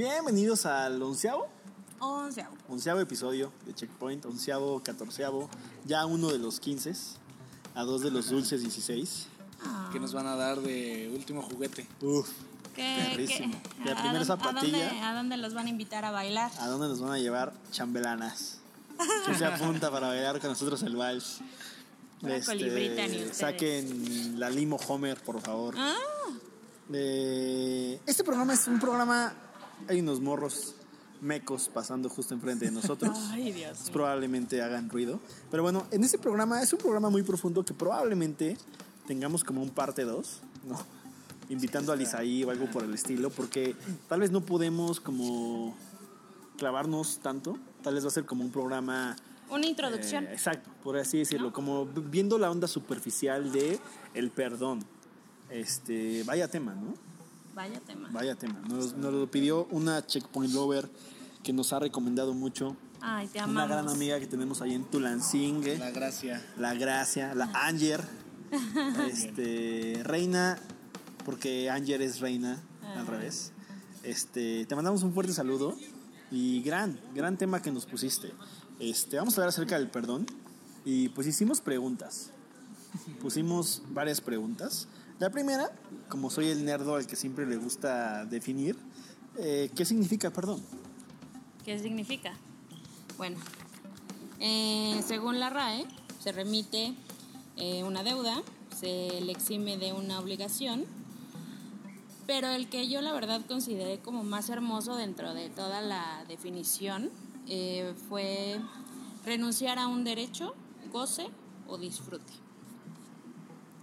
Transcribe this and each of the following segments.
Bienvenidos al onceavo, Onceavo. onceavo episodio de Checkpoint, onceavo, catorceavo, ya uno de los quince, a dos de los dulces 16. que nos van a dar de último juguete. Uf, ¿Qué, Perrísimo. qué- La a primera dónde- zapatilla. ¿a dónde, a dónde los van a invitar a bailar? ¿a dónde nos van a llevar chambelanas? ¿Quién se apunta para bailar con nosotros el vals? Una colibrita ni ustedes. saquen la limo Homer, por favor. Ah, Eh, este programa es un programa. Hay unos morros mecos pasando justo enfrente de nosotros. Ay, Dios. Pues probablemente hagan ruido. Pero bueno, en este programa es un programa muy profundo que probablemente tengamos como un parte 2, ¿no? Invitando a Lisaí o algo por el estilo, porque tal vez no podemos como clavarnos tanto. Tal vez va a ser como un programa Una introducción. eh, exacto, por así decirlo, como viendo la onda superficial de el perdón. Este, vaya tema, ¿no? Vaya tema. Vaya tema. Nos, nos lo pidió una checkpoint lover que nos ha recomendado mucho. Ay, te Una amamos. gran amiga que tenemos ahí en Tulancingue. La gracia. La Gracia, la Anger. este, reina, porque Anger es reina, al Ah. revés. Este, te mandamos un fuerte saludo y gran, gran tema que nos pusiste. Este, vamos a hablar acerca del perdón y pues hicimos preguntas. Pusimos varias preguntas. La primera, como soy el nerdo al que siempre le gusta definir, eh, ¿qué significa perdón? ¿Qué significa? Bueno, eh, según la RAE, se remite eh, una deuda, se le exime de una obligación, pero el que yo la verdad consideré como más hermoso dentro de toda la definición fue renunciar a un derecho, goce o disfrute.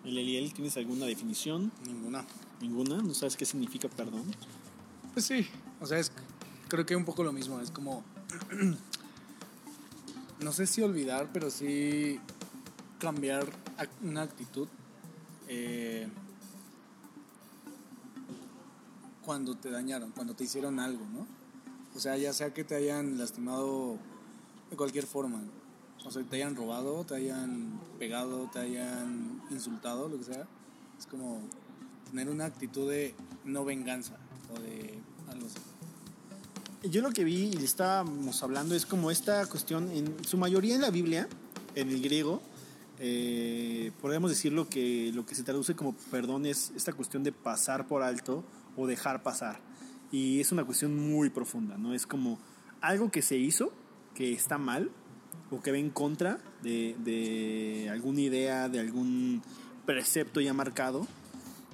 El Eliel, ¿tienes alguna definición? Ninguna. ¿Ninguna? ¿No sabes qué significa perdón? Pues sí. O sea, es creo que un poco lo mismo. Es como. no sé si olvidar, pero sí cambiar una actitud. eh, cuando te dañaron, cuando te hicieron algo, ¿no? O sea, ya sea que te hayan lastimado de cualquier forma. O sea, te hayan robado, te hayan pegado, te hayan insultado, lo que sea. Es como tener una actitud de no venganza o de algo así. Yo lo que vi y estábamos hablando es como esta cuestión, en su mayoría en la Biblia, en el griego, eh, podríamos decirlo que lo que se traduce como perdón es esta cuestión de pasar por alto o dejar pasar. Y es una cuestión muy profunda, ¿no? Es como algo que se hizo, que está mal, o que va en contra de, de alguna idea, de algún precepto ya marcado,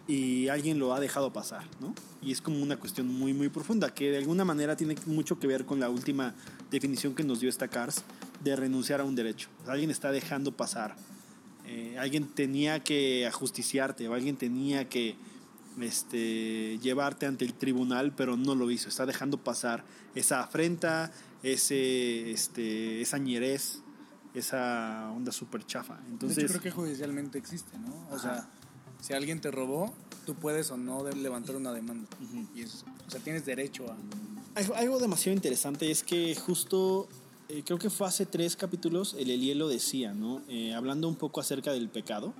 y alguien lo ha dejado pasar, ¿no? Y es como una cuestión muy, muy profunda, que de alguna manera tiene mucho que ver con la última definición que nos dio esta CARS de renunciar a un derecho. O sea, alguien está dejando pasar, eh, alguien tenía que ajusticiarte, o alguien tenía que este, llevarte ante el tribunal, pero no lo hizo. Está dejando pasar esa afrenta, ese, este, esa ñerez, esa onda súper chafa. de Entonces, hecho, creo que judicialmente existe, ¿no? O Ajá. sea, si alguien te robó, tú puedes o no levantar una demanda. Y es, o sea, tienes derecho a... Algo, algo demasiado interesante es que justo, eh, creo que fue hace tres capítulos, el Eliel lo decía, ¿no? Eh, hablando un poco acerca del pecado.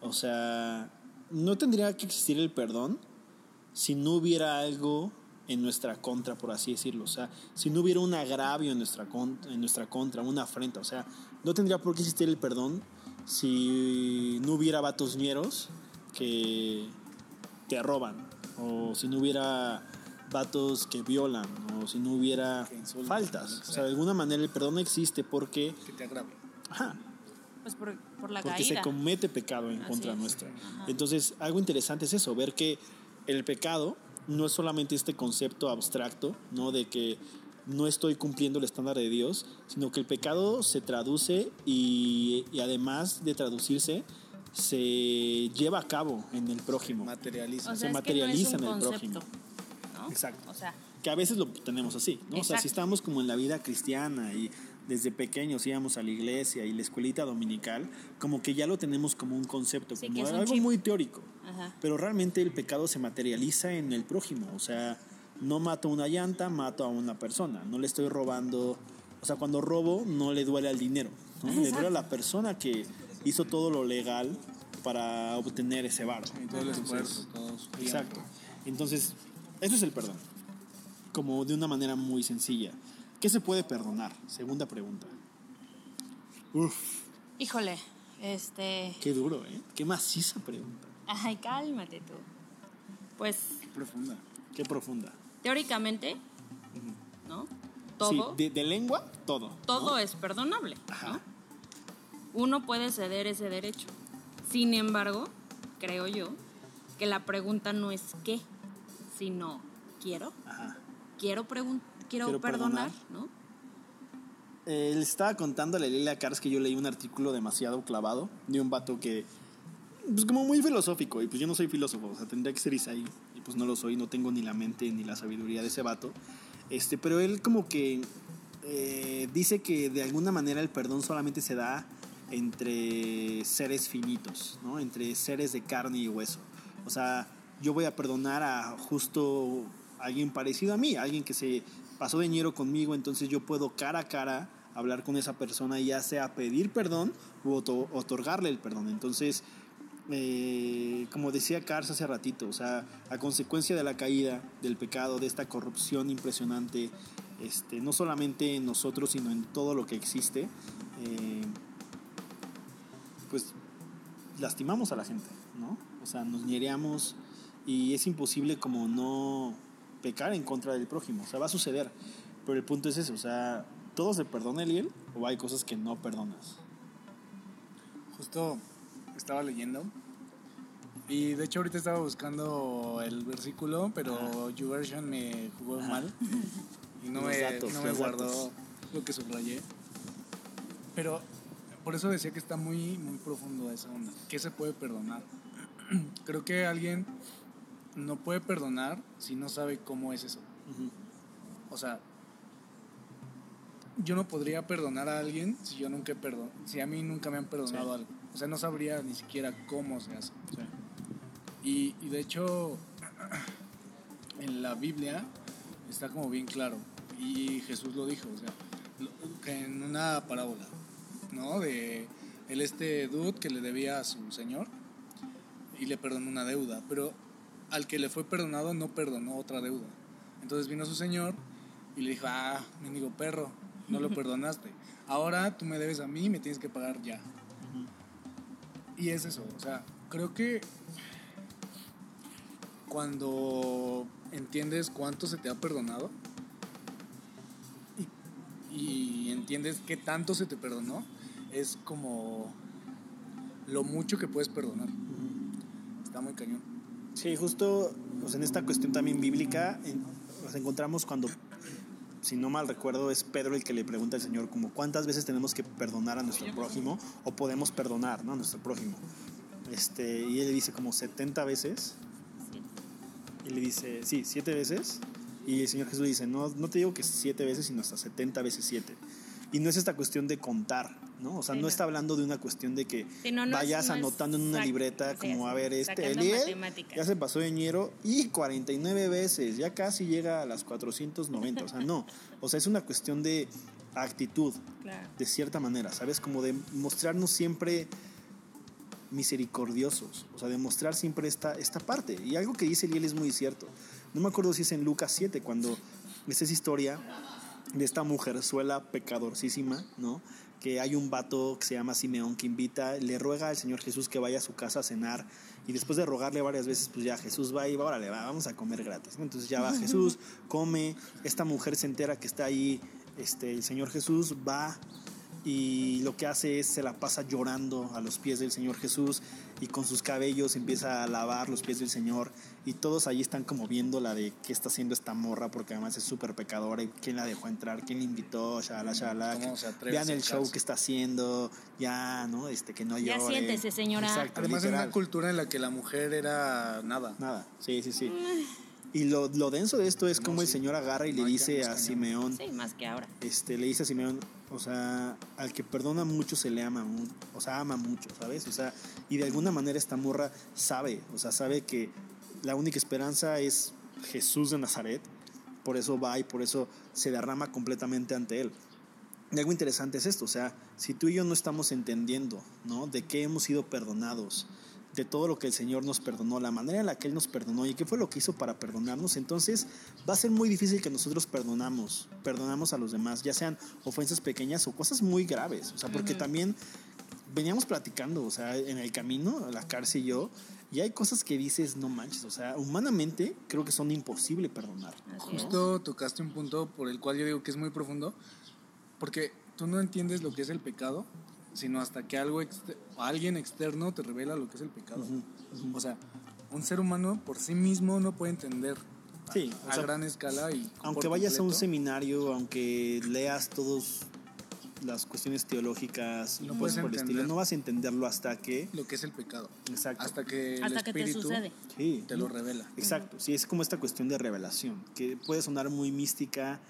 O sea, no tendría que existir el perdón si no hubiera algo en nuestra contra, por así decirlo. O sea, si no hubiera un agravio en nuestra, con- en nuestra contra, una afrenta. O sea, no tendría por qué existir el perdón si no hubiera vatos ñeros que te roban. O si no hubiera vatos que violan. O si no hubiera insultan, faltas. O sea, sea. de alguna manera el perdón existe porque... que te agrave. Ajá, Pues por, por la porque caída. se comete pecado en Así contra es. nuestra. Ajá. Entonces, algo interesante es eso, ver que el pecado no es solamente este concepto abstracto, ¿no? De que no estoy cumpliendo el estándar de Dios, sino que el pecado se traduce y, y además de traducirse, se lleva a cabo en el prójimo. Materializa. O se sea, materializa que no en el prójimo. Exacto. O sea, Que a veces lo tenemos así, ¿no? O sea, si estamos como en la vida cristiana y desde pequeños íbamos a la iglesia y la escuelita dominical, como que ya lo tenemos como un concepto, Sí, como un algo chip. muy teórico. ajá. Pero realmente el pecado se materializa en el prójimo. O sea, no mato una llanta, mato a una persona. No le estoy robando. O sea, cuando robo, no le duele al dinero. ¿no? Le duele a la persona que hizo todo lo legal para obtener ese bar. Y todo el esfuerzo. Exacto. Entonces, eso es el perdón. como de una manera muy sencilla. ¿Qué se puede perdonar? Segunda pregunta. Uf, Híjole, este... qué duro, ¿eh? Qué maciza pregunta. Ay, cálmate tú. Pues, Profunda. Qué profunda. teóricamente, ¿no? Todo, Sí, de, de lengua, todo. todo ¿no? es perdonable, Ajá. ¿no? Uno puede ceder ese derecho. Sin embargo, creo yo que la pregunta no es qué, sino quiero, Ajá. quiero, pregun- quiero, Quiero perdonar, perdonar. ¿no? Eh, le estaba contando a Lilia Cars que yo leí un artículo demasiado clavado de un vato que, pues como muy filosófico, y pues yo no soy filósofo, o sea, tendría que ser Isaí, y pues no lo soy, no tengo ni la mente ni la sabiduría de ese vato. Este, pero él como que eh, dice que de alguna manera el perdón solamente se da entre seres finitos, ¿no? Entre seres de carne y hueso. O sea, yo voy a perdonar a justo alguien parecido a mí, alguien que se pasó de ñero conmigo, entonces yo puedo cara a cara hablar con esa persona, ya sea pedir perdón u oto- otorgarle el perdón. Entonces, eh, como decía Cars hace ratito, o sea, a consecuencia de la caída, del pecado, de esta corrupción impresionante, este, no solamente en nosotros, sino en todo lo que existe, eh, pues lastimamos a la gente, ¿no? O sea, nos ñereamos y es imposible como no pecar en contra del prójimo, o sea, va a suceder, pero el punto es ese, o sea, ¿todo se perdona, Eliel? ¿O hay cosas que no perdonas? Justo estaba leyendo. Y de hecho ahorita estaba buscando el versículo, pero YouVersion me jugó Ajá. mal. Y no me, datos, no me guardó datos. lo que subrayé. Pero por eso decía que está muy, muy profundo esa onda. ¿Qué se puede perdonar? Creo que alguien no puede perdonar si no sabe cómo es eso. O sea, yo no podría perdonar a alguien si yo nunca he perdonado, si a mí nunca me han perdonado Sí. algo. O sea, no sabría ni siquiera cómo se hace. Sí. Y, y de hecho, en la Biblia está como bien claro. Y Jesús lo dijo, o sea, que en una parábola, ¿no? De el este dude que le debía a su señor y le perdonó una deuda, pero al que le fue perdonado no perdonó otra deuda. Entonces vino su señor y le dijo, ah, mendigo perro, no lo perdonaste. Ahora tú me debes a mí y me tienes que pagar ya. Y es eso, o sea, creo que cuando entiendes cuánto se te ha perdonado y, y entiendes qué tanto se te perdonó, es como lo mucho que puedes perdonar. Está muy cañón. Sí, justo pues, en esta cuestión también bíblica en- nos encontramos cuando, si no mal recuerdo, es Pedro el que le pregunta al Señor como cuántas veces tenemos que perdonar a nuestro prójimo o podemos perdonar ¿no? a nuestro prójimo. Este, y él le dice como 70 veces. Y le dice, sí, siete veces. Y el Señor Jesús dice, no, no te digo que siete veces, sino hasta 70 veces siete. Y no es esta cuestión de contar, ¿no? O sea, Sí, no, no. está hablando de una cuestión de que Sí, no, no es- vayas es anotando en una libreta como, a ver, este, Eliel ya se pasó de ñero y 49 veces, ya casi llega a las 490, o sea, no. O sea, es una cuestión de actitud, Claro. de cierta manera, ¿sabes? Como de mostrarnos siempre misericordiosos, o sea, de mostrar siempre esta, esta parte. Y algo que dice Eliel es muy cierto. No me acuerdo si es en Lucas 7, cuando es historia de esta mujerzuela pecadorcísima, ¿no? Que hay un vato que se llama Simeón que invita, le ruega al Señor Jesús que vaya a su casa a cenar y después de rogarle varias veces, pues ya Jesús va y va, órale, va, vamos a comer gratis. ¿no? Entonces ya va Jesús, come, esta mujer se entera que está ahí, este, el Señor Jesús va y lo que hace es se la pasa llorando a los pies del Señor Jesús y con sus cabellos empieza a lavar los pies del Señor y todos allí están como viendo la de qué está haciendo esta morra porque además es súper pecadora y quién la dejó entrar, quién la invitó, shala, shala. ¿Cómo se atreve Vean el show acercarse? que está haciendo, ya, ¿no? Este, que no Ya llore. siéntese, señora. Exacto, Además, en literal. una cultura en la que la mujer era nada. Nada, sí, sí, sí. Y lo, lo denso de esto es No, como el. Señor agarra y le No, ya dice a. Simeón, Sí, más que ahora. este, le dice a Simeón, o sea, al que perdona mucho se le ama, o sea, ama mucho, ¿sabes? O sea, y de alguna manera esta morra sabe, o sea, sabe que la única esperanza es Jesús de Nazaret, por eso va y por eso se derrama completamente ante él. Y algo interesante es esto, o sea, si tú y yo no estamos entendiendo, ¿no? De qué hemos sido perdonados, de todo lo que el Señor nos perdonó, la manera en la que Él nos perdonó y qué fue lo que hizo para perdonarnos, entonces va a ser muy difícil que nosotros perdonamos, perdonamos a los demás, ya sean ofensas pequeñas o cosas muy graves, o sea, porque también veníamos platicando, o sea, en el camino, la cárcel y yo, y hay cosas que dices, no manches, o sea, humanamente creo que son imposible perdonar. Es. Justo tocaste un punto por el cual yo digo que es muy profundo, porque tú no entiendes lo que es el pecado, sino hasta que algo exter- o alguien externo te revela lo que es el pecado. O sea, un ser humano por sí mismo no puede entender a- Sí, o a, sea, gran escala y Aunque vayas a un seminario, aunque leas todas las cuestiones teológicas y No cosas por el estilo, no vas a entenderlo hasta que... lo que es el pecado. Exacto. Hasta que el que te espíritu sucede. Sí. te lo revela. Exacto, sí, es como esta cuestión de revelación, que puede sonar muy mística,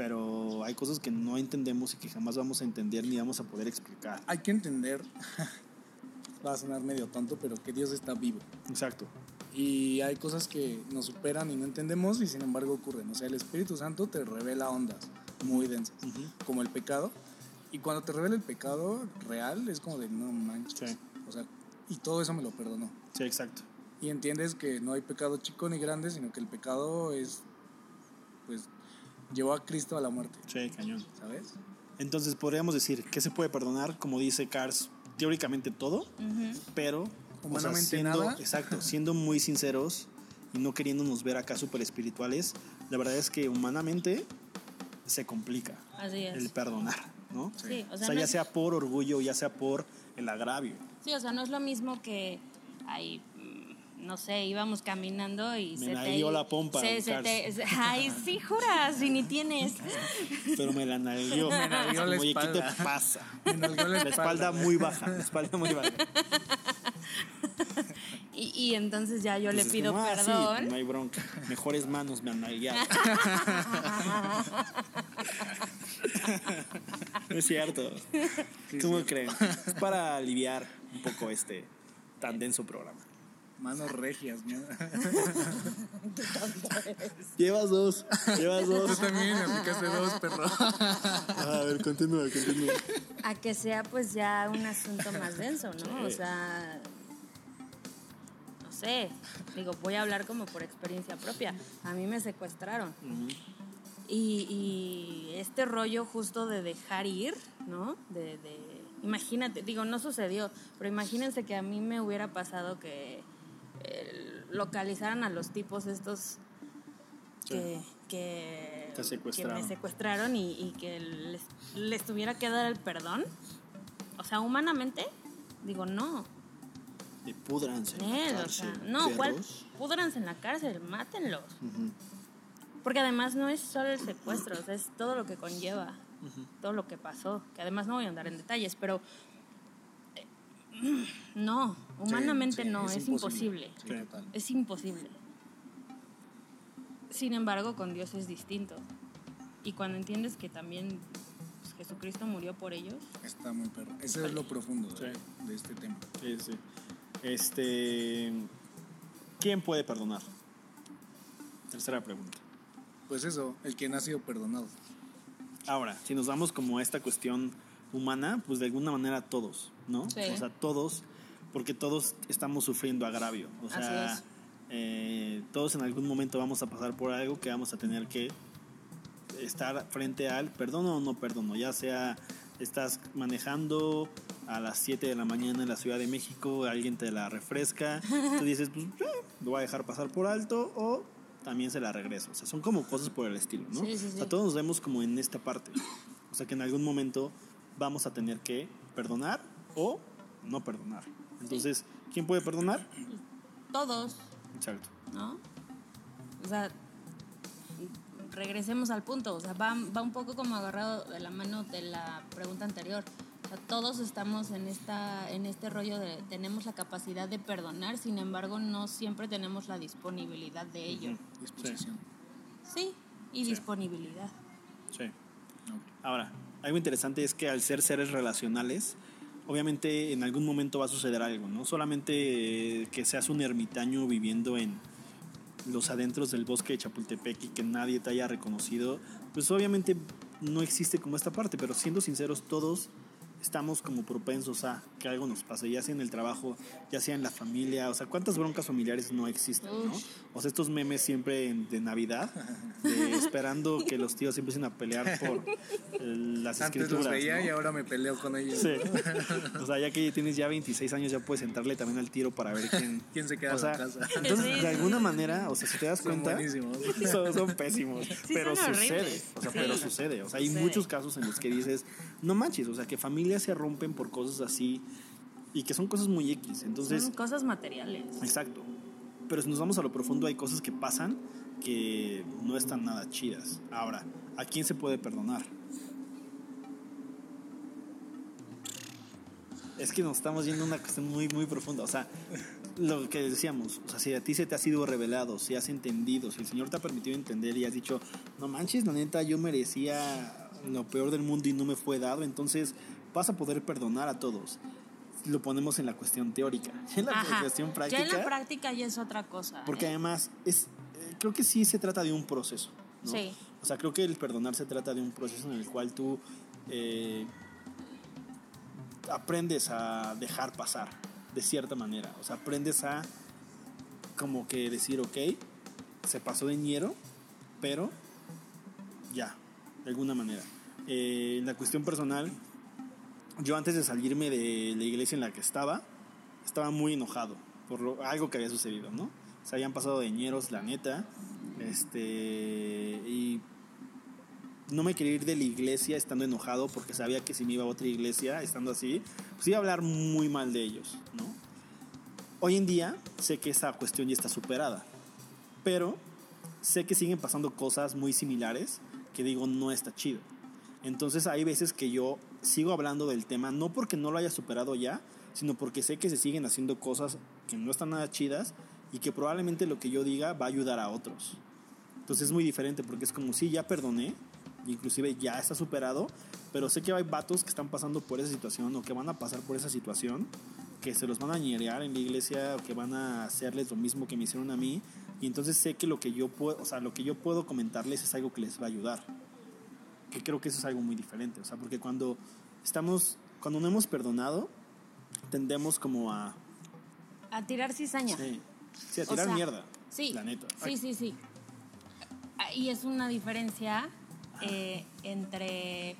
pero hay cosas que no entendemos y que jamás vamos a entender ni vamos a poder explicar. Hay que entender, va a sonar medio tonto, pero que Dios está vivo. Exacto. Y hay cosas que nos superan y no entendemos y sin embargo ocurren. O sea, el Espíritu Santo te revela ondas muy densas, como el pecado. Y cuando te revela el pecado real, es como de no manches. Sí. O sea, y todo eso me lo perdonó. Sí, exacto. Y entiendes que no hay pecado chico ni grande, sino que el pecado es, llevó a Cristo a la muerte, Sí, cañón. ¿sabes? Entonces podríamos decir que se puede perdonar, como dice Cars, teóricamente todo, Ujú. pero o sea, Humanamente siendo, nada. exacto, siendo muy sinceros y no queriéndonos ver acá súper espirituales, la verdad es que humanamente se complica Así es. el perdonar, ¿no? Sí, o O sea, sea, no ya es- sea por orgullo, ya sea por el agravio. Sí, o sea, no es lo mismo que ay, mm, no sé, íbamos caminando y Me se la te dio la pompa, se- se Cars. te- se- ay, sí, juras, si ni tienes. Pero me la nalgueó. Me nalgueó la Oye, ¿qué te pasa? Me nalgueó la La espalda muy baja, la espalda muy baja. Y, y entonces ya yo le pido como, ah, sí, perdón. no hay bronca. Mejores manos me han nalgueado. No es cierto. ¿Cómo creen? Es para aliviar un poco este tan denso programa. Manos regias, ¿no? Llevas dos, llevas Tú dos. también aplicaste dos, perro. A ver, continúa, continúa. A que sea pues ya un asunto más denso, ¿no? O sea, no sé, digo, voy a hablar como por experiencia propia. A mí me secuestraron. Y, y este rollo justo de dejar ir, ¿no? De, de- imagínate, digo, no sucedió, pero imagínense que a mí me hubiera pasado que eh, localizaran a los tipos estos que, que, Te secuestraron. que me secuestraron y, y que les, les tuviera que dar el perdón. O sea, humanamente, digo, no. De pudranse. en la o cárcel, sea, no, ¿cuál? perros. Púdranse en la cárcel, mátenlos. Porque además no es solo el secuestro, o sea, es todo lo que conlleva, todo lo que pasó, que además no voy a andar en detalles, pero no, humanamente Sí, sí, no, es, imposible. Sí. Es imposible. Sin embargo, con Dios es distinto. Y cuando entiendes que también pues, Jesucristo murió por ellos, Está muy perro. Ese es lo profundo de, Sí. de este tema. Sí, sí. Este. ¿Quién puede perdonar? Tercera pregunta. Pues eso, el que no ha sido perdonado. Ahora, si nos vamos como a esta cuestión humana, pues de alguna manera todos, ¿no? Sí. O sea, todos, porque todos estamos sufriendo agravio. O sea, eh, todos en algún momento vamos a pasar por algo que vamos a tener que estar frente al perdono o no perdono, ya sea estás manejando a las 7 de la mañana en la Ciudad de México, alguien te la refresca, tú dices, pues eh, lo voy a dejar pasar por alto o también se la regreso. O sea, son como cosas por el estilo, ¿no? Sí, sí, O sea, sí. todos nos vemos como en esta parte. O sea, que en algún momento vamos a tener que perdonar o no perdonar. Entonces, ¿quién puede perdonar? todos, Exacto. ¿no? O sea, regresemos al punto, o sea, va, va un poco como agarrado de la mano de la pregunta anterior. O sea, todos estamos en, esta, en este rollo de tenemos la capacidad de perdonar, sin embargo, no siempre tenemos la disponibilidad de ello. Disposición. Sí, y disponibilidad. Sí. Ahora, algo interesante es que al ser seres relacionales, obviamente en algún momento va a suceder algo, no solamente eh, que seas un ermitaño viviendo en los adentros del bosque de Chapultepec y que nadie te haya reconocido, pues obviamente no existe como esta parte, pero siendo sinceros todos estamos como propensos a que algo nos pase, ya sea en el trabajo, ya sea en la familia, o sea, ¿cuántas broncas familiares no existen, no? O sea, estos memes siempre en- de Navidad, de esperando que los tíos empiecen a pelear por las Antes escrituras, los veía ¿no? y ahora me peleo con ellos. Sí. O sea, ya que tienes ya 26 años, ya puedes entrarle también al tiro para ver quién, ¿Quién se queda o sea, en la casa? Entonces, Sí, de sí, alguna manera, o sea, si te das Son cuenta, buenísimos. son, son pésimos. pero son sucede. O sea, Sí. pero sucede. O sea, hay Sucede. muchos casos en los que dices, no manches, o sea, que familias se rompen por cosas así y que son cosas muy X. Entonces, Son cosas materiales. exacto. Pero si nos vamos a lo profundo, hay cosas que pasan que no están nada chidas. Ahora, ¿a quién se puede perdonar? Es que nos estamos yendo a una cuestión muy, muy profunda. O sea, lo que decíamos, o sea, si a ti se te ha sido revelado, si has entendido, si el Señor te ha permitido entender y has dicho, no manches, la neta, yo merecía lo peor del mundo y no me fue dado, entonces vas a poder perdonar a todos. Lo ponemos en la cuestión teórica. En la Ajá. cuestión práctica. Ya en la práctica ya es otra cosa. Porque ¿eh? además, es, eh, creo que sí se trata de un proceso. ¿no? Sí. O sea, creo que el perdonar se trata de un proceso en el cual tú eh, aprendes a dejar pasar, de cierta manera. O sea, aprendes a como que decir, ok, se pasó de ñero, pero ya, de alguna manera. En la cuestión personal, yo antes de salirme de la iglesia en la que estaba, estaba muy enojado por lo- algo que había sucedido, ¿no? Se habían pasado de ñeros, la neta. Este. Y no me quería ir de la iglesia estando enojado porque sabía que si me iba a otra iglesia estando así, pues iba a hablar muy mal de ellos, ¿no? Hoy en día sé que esa cuestión ya está superada, pero sé que siguen pasando cosas muy similares que digo no está chido. Entonces hay veces que yo sigo hablando del tema, no porque no lo haya superado ya, sino porque sé que se siguen haciendo cosas que no están nada chidas y que probablemente lo que yo diga va a ayudar a otros. Entonces es muy diferente porque es como si ya perdoné, inclusive ya está superado, pero sé que hay vatos que están pasando por esa situación o que van a pasar por esa situación, que se los van a ñerear en la iglesia o que van a hacerles lo mismo que me hicieron a mí y entonces sé que lo que yo puedo, o sea, lo que yo puedo comentarles es algo que les va a ayudar. Que creo que eso es algo muy diferente, o sea, porque cuando estamos cuando no hemos perdonado tendemos como a A tirar cizaña. sí, sí, a O tirar sea, mierda. Sí. La neta. Sí, sí, sí. Ah, Y es una diferencia eh, entre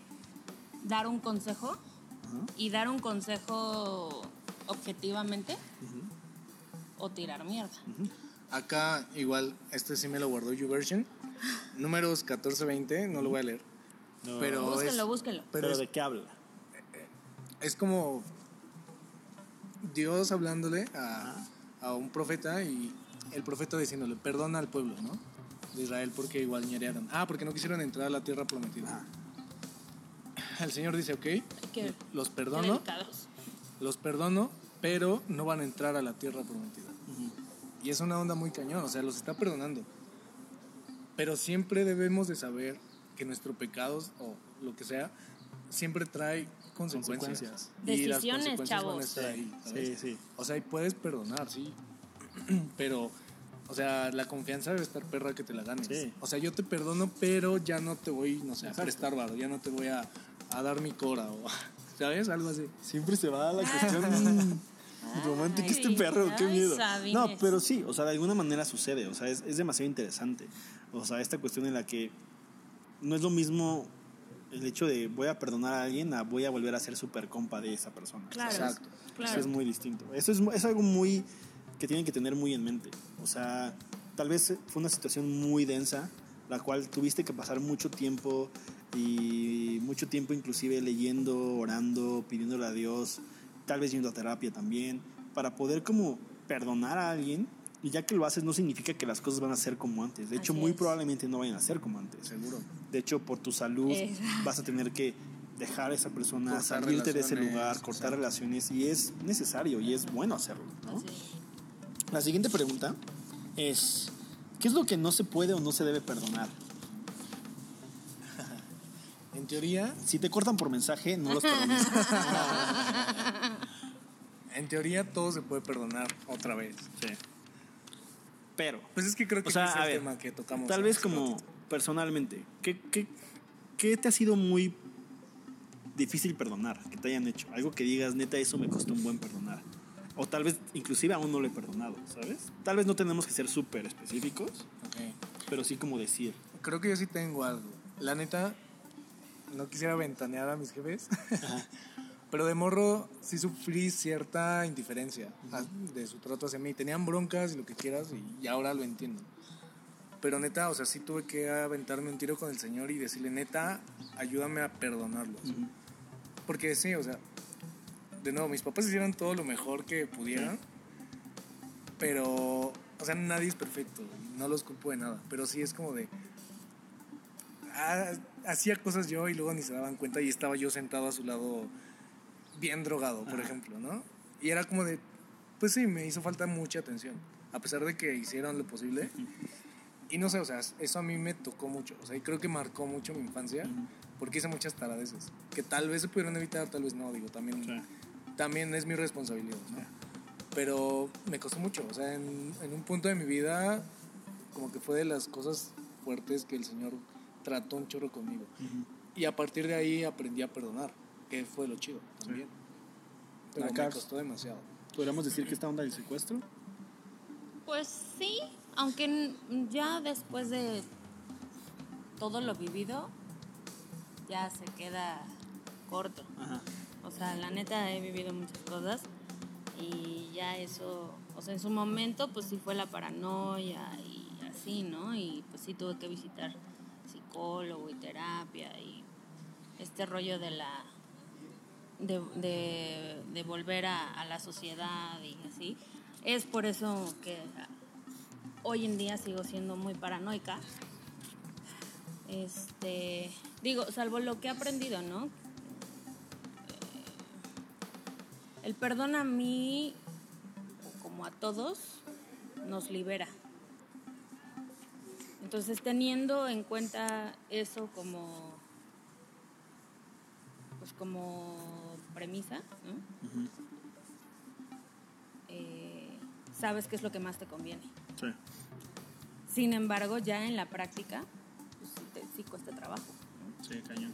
dar un consejo Ajá. y dar un consejo objetivamente o tirar mierda. Acá, igual, este sí me lo guardó YouVersion. Números 14-20, no lo voy a leer. No. Pero Búsquenlo, es, búsquenlo. Pero, pero es, ¿de qué habla? es como Dios hablándole a, a un profeta y el profeta diciéndole, perdona al pueblo, ¿no? De Israel porque igual ñerearon. Ah, porque no quisieron entrar a la tierra prometida. El Señor dice, ok, Qué- los perdono, los perdono, pero no van a entrar a la tierra prometida. Y es una onda muy cañón, o sea, los está perdonando. Pero siempre debemos de saber que nuestro pecados o lo que sea siempre trae consecuencias. Consecuencias. Y las Decisiones, consecuencias van a chavos. estar ahí, ¿sabes? Sí, sí. O sea, y puedes perdonar, sí. Pero, o sea, la confianza debe estar perra que te la ganes. Sí. O sea, yo te perdono, pero ya no te voy, no sé, a prestar varo, ya no te voy a, a dar mi cora o, ¿sabes? Algo así. Siempre se va a la cuestión romántica Ay, este perro, qué miedo. Sabines. No, pero sí, o sea, de alguna manera sucede, o sea, es, es demasiado interesante. O sea, esta cuestión en la que no es lo mismo el hecho de voy a perdonar a alguien a voy a volver a ser súper compa de esa persona. Claro. Exacto. Claro. Eso es muy distinto. Eso es, es algo muy que tienen que tener muy en mente. O sea, tal vez fue una situación muy densa, la cual tuviste que pasar mucho tiempo y mucho tiempo inclusive leyendo, orando, pidiéndole a Dios, tal vez yendo a terapia también, para poder como perdonar a alguien. Y ya que lo haces no significa que las cosas van a ser como antes. De hecho, Así muy es. probablemente no vayan a ser como antes. Seguro. De hecho, por tu salud vas a tener que dejar a esa persona, Cortar salirte de ese lugar, cortar relaciones y es necesario y es bueno hacerlo. ¿no? La siguiente pregunta es, ¿qué es lo que no se puede o no se debe perdonar? En teoría, Si te cortan por mensaje, no los perdones. en teoría todo se puede perdonar otra vez. Sí. Pero, Pues es que creo que o sea, ese es a el ver, tema que tocamos. tal vez hace como ratito. personalmente, ¿qué, qué, qué te ha sido muy difícil perdonar que te hayan hecho. Algo que digas, neta, eso me costó un buen perdonar. O tal vez, inclusive aún no lo he perdonado, ¿sabes? Tal vez no tenemos que ser súper específicos, pero sí como decir. Creo que yo sí tengo algo. La neta, no quisiera ventanear a mis jefes, pero de morro sí sufrí cierta indiferencia a- de su trato hacia mí. Tenían broncas y lo que quieras y, y ahora lo entiendo. Pero neta, o sea, sí tuve que aventarme un tiro con el Señor y decirle, neta, ayúdame a perdonarlos. Porque sí, o sea, de nuevo, mis papás hicieron todo lo mejor que pudieran, pero, o sea, nadie es perfecto, no los culpo de nada, pero sí es como de, ah, hacía cosas yo y luego ni se daban cuenta y estaba yo sentado a su lado bien drogado, por ejemplo, ¿no? Y era como de, pues sí, me hizo falta mucha atención, a pesar de que hicieron lo posible. Y no sé, o sea, eso a mí me tocó mucho, o sea, y creo que marcó mucho mi infancia, porque hice muchas taradeces, que tal vez se pudieron evitar, tal vez no, digo, también, Sí. también es mi responsabilidad, ¿no? Pero me costó mucho, o sea, en, en un punto de mi vida, como que fue de las cosas fuertes que el Señor trató un chorro conmigo. Y a partir de ahí aprendí a perdonar, que fue lo chido también. Pero La me costó demasiado. ¿Podríamos decir que esta onda del secuestro? Pues sí, aunque ya después de todo lo vivido, ya se queda corto. Ajá. O sea, la neta he vivido muchas cosas y ya eso, o sea, en su momento pues sí fue la paranoia y así, ¿no? Y pues sí tuve que visitar psicólogo y terapia y este rollo de la de, de, volver a, a la sociedad y así. Es por eso que hoy en día sigo siendo muy paranoica. Este, digo, salvo lo que he aprendido, ¿no? El perdón a mí, como a todos, nos libera. Entonces, teniendo en cuenta eso como, pues como premisa, ¿no? Eh, sabes qué es lo que más te conviene. Sí. Sin embargo, ya en la práctica, pues sí, te- sí cuesta trabajo. ¿no? Sí, cañón.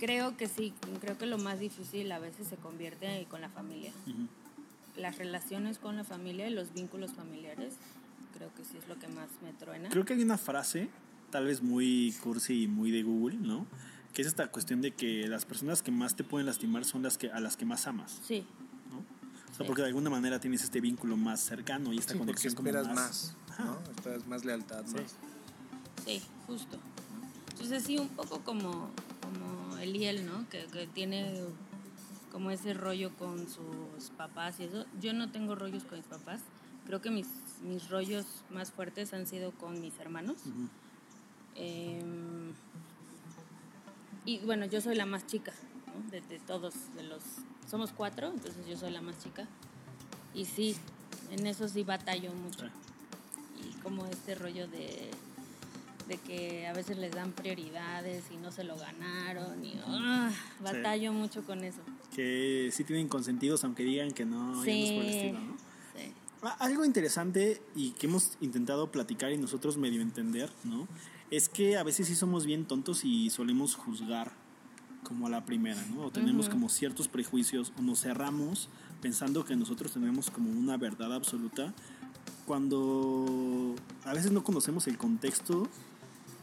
Creo que sí, creo que lo más difícil a veces se convierte con la familia. Ujú. Las relaciones con la familia y los vínculos familiares, creo que sí es lo que más me truena. Creo que hay una frase, tal vez muy cursi y muy de Google, ¿no? Que es esta cuestión de que las personas que más te pueden lastimar son las que a las que más amas, Sí, ¿no? O sea, Sí. porque de alguna manera tienes este vínculo más cercano y esta Sí, porque conexión como esperas más, Ajá. ¿no? Esperas más lealtad, Sí. más. sí, justo. Entonces sí, un poco como, como Eliel, ¿no? Que, que tiene como ese rollo con sus papás y eso. Yo no tengo rollos con mis papás. Creo que mis, mis rollos más fuertes han sido con mis hermanos. Em, y bueno, yo soy la más chica, ¿no? de, de todos, de los... Somos cuatro, entonces yo soy la más chica. Y sí, en eso sí batallo mucho. Sí. Y como este rollo de, de que a veces les dan prioridades y no se lo ganaron. Y ah, batallo mucho con eso. Que sí tienen consentidos aunque digan que no, y algo por el estilo, ¿no? sí. Ah, Algo interesante y que hemos intentado platicar y nosotros medio entender, ¿no? Es que a veces sí somos bien tontos y solemos juzgar como a la primera, ¿no? O tenemos como ciertos prejuicios o nos cerramos pensando que nosotros tenemos como una verdad absoluta cuando a veces no conocemos el contexto